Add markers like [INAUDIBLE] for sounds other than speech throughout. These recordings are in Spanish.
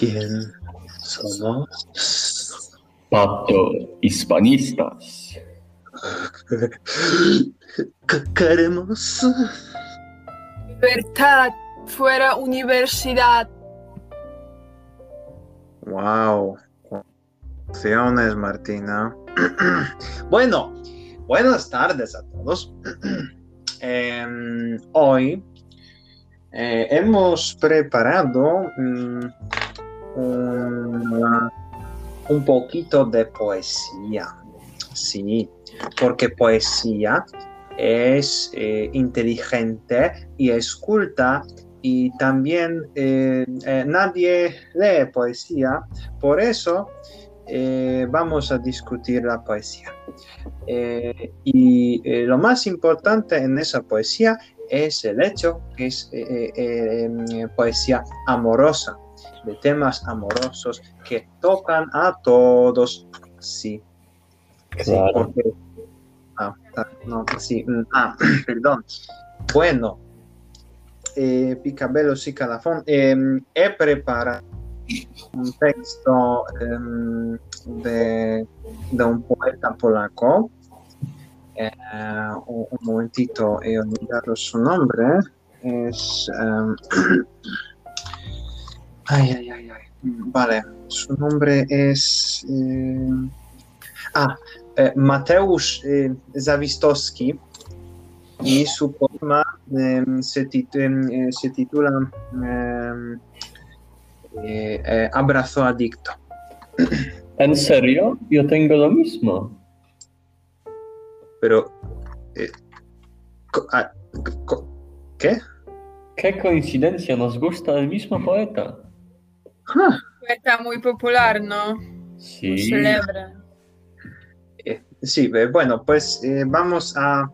¿Quién somos? Pato Hispanistas. ¿Qué queremos? Libertad fuera universidad. Wow. Acciones, Martina. [CLEARS THROAT] bueno, buenas tardes a todos. [CLEARS THROAT] Em, hoy eh, hemos preparado mm, un, un poquito de poesía. Sí, porque poesía es eh, inteligente y es culta y también eh, eh, nadie lee poesía, por eso vamos a discutir la poesía. Y lo más importante en esa poesía es el hecho que es poesía amorosa, de temas amorosos que tocan a todos. Sí, Sí, Claro. porque... Ah, ah, no, sí, mm, ah, [CLEARS THROAT] perdón. Bueno, eh, Picabello y Calafón, eh, he preparado un texto em, de, de un poeta polaco. Eh, un, un momentito, he olvidado su nombre. Es... [CLEARS THROAT] ay, ay, ay, ay. Vale, su nombre es... eh, ah, eh, Mateusz eh, Zawistowski y su poema em, se, tit- em, eh, se titula em, eh, eh, Abrazo Adicto. ¿En serio? Yo tengo lo mismo. Pero... eh, ah, ¿Qué? Qué coincidencia, nos gusta el mismo poeta. Poeta muy popular, ¿no? Sí. Celebre. eh, sí, eh, bueno, pues eh, vamos a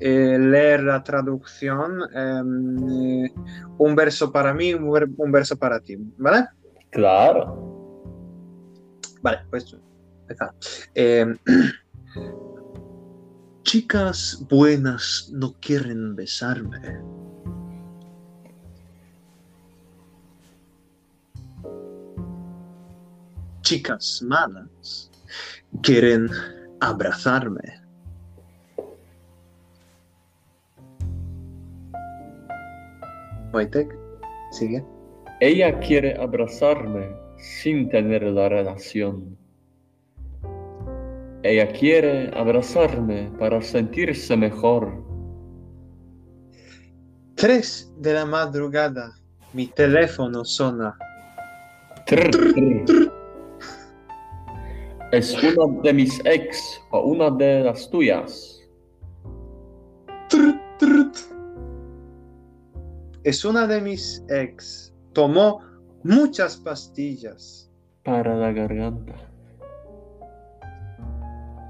eh, leer la traducción. em, eh, un verso para mí, un, ver- un verso para ti, ¿vale? Claro. Vale, pues. Eh, [CLEARS THROAT] chicas buenas no quieren besarme. Chicas malas quieren abrazarme. Wojtek, sigue. Ella quiere abrazarme sin tener la relación. Ella quiere abrazarme para sentirse mejor. Tres de la madrugada, mi teléfono sona. Trr, trr. Es una de mis ex o una de las tuyas. Trut, trut. Es una de mis ex. Tomó muchas pastillas. Para la garganta.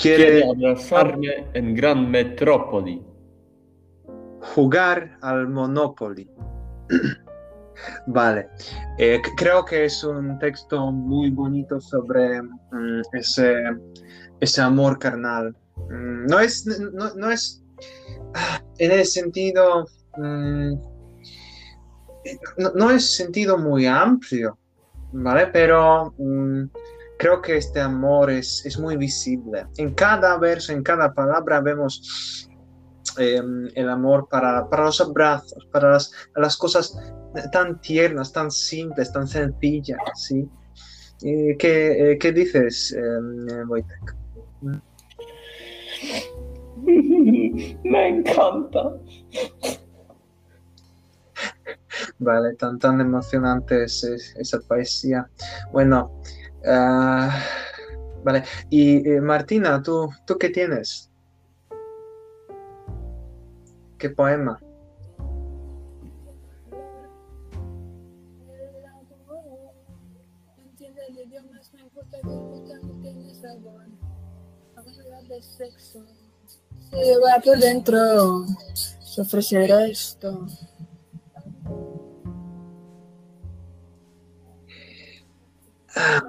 Quiere Quiere abrazarme en gran metrópoli. jugar al Monopoly. [CLEARS THROAT] vale. Eh, creo que es un texto muy bonito sobre mm, ese, ese amor carnal. Mm, no es, no, es ah, en el sentido. mm, no, es sentido muy amplio, ¿vale? Pero creo que este amor es, es muy visible. En cada verso, en cada palabra vemos eh, el amor para, para los abrazos, para las, las cosas tan tiernas, tan simples, tan sencillas, ¿sí? Eh, ¿qué, eh, qué dices, eh, Wojtek? [LAUGHS] Me encanta. Vale, tan, tan emocionante es, es- esa poesía. Bueno, ah, vale. Y eh, Martina, ¿tú, ¿tú qué tienes? ¿Qué poema? No tiene sabor. De sexo. Se lleva por dentro. Se ofrecerá esto. Ah.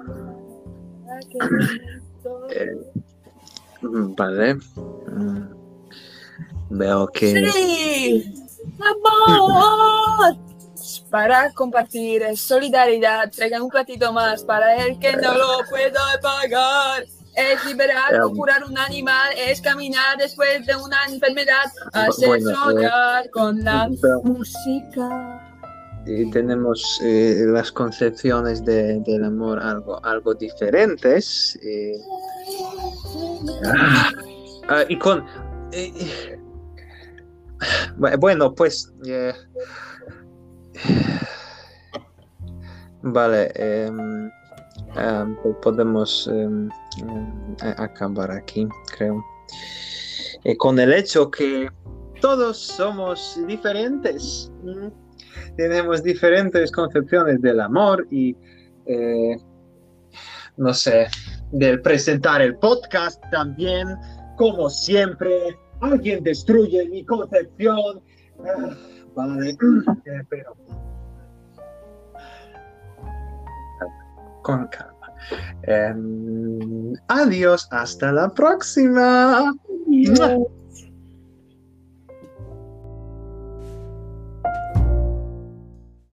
Eh, vale. Mm, Veo que... ¡Sí! ¡Amor! Para compartir, solidaridad, traigan un platito más para el que no lo pueda pagar. Es liberar o Um, curar un animal, es caminar después de una enfermedad, hacer eh, soñar con la pero- música. y tenemos eh, las concepciones de- del amor algo, algo diferentes. eh. Ah, ah, y con... eh, eh, bu- bueno, pues... vale, em, em, po- podemos em, acabar aquí, creo. Eh, con el hecho que todos somos diferentes. tenemos diferentes concepciones del amor y, eh, no sé, del presentar el podcast también, como siempre, alguien destruye mi concepción. Eh, pero... Con calma. Em, adiós, hasta la próxima.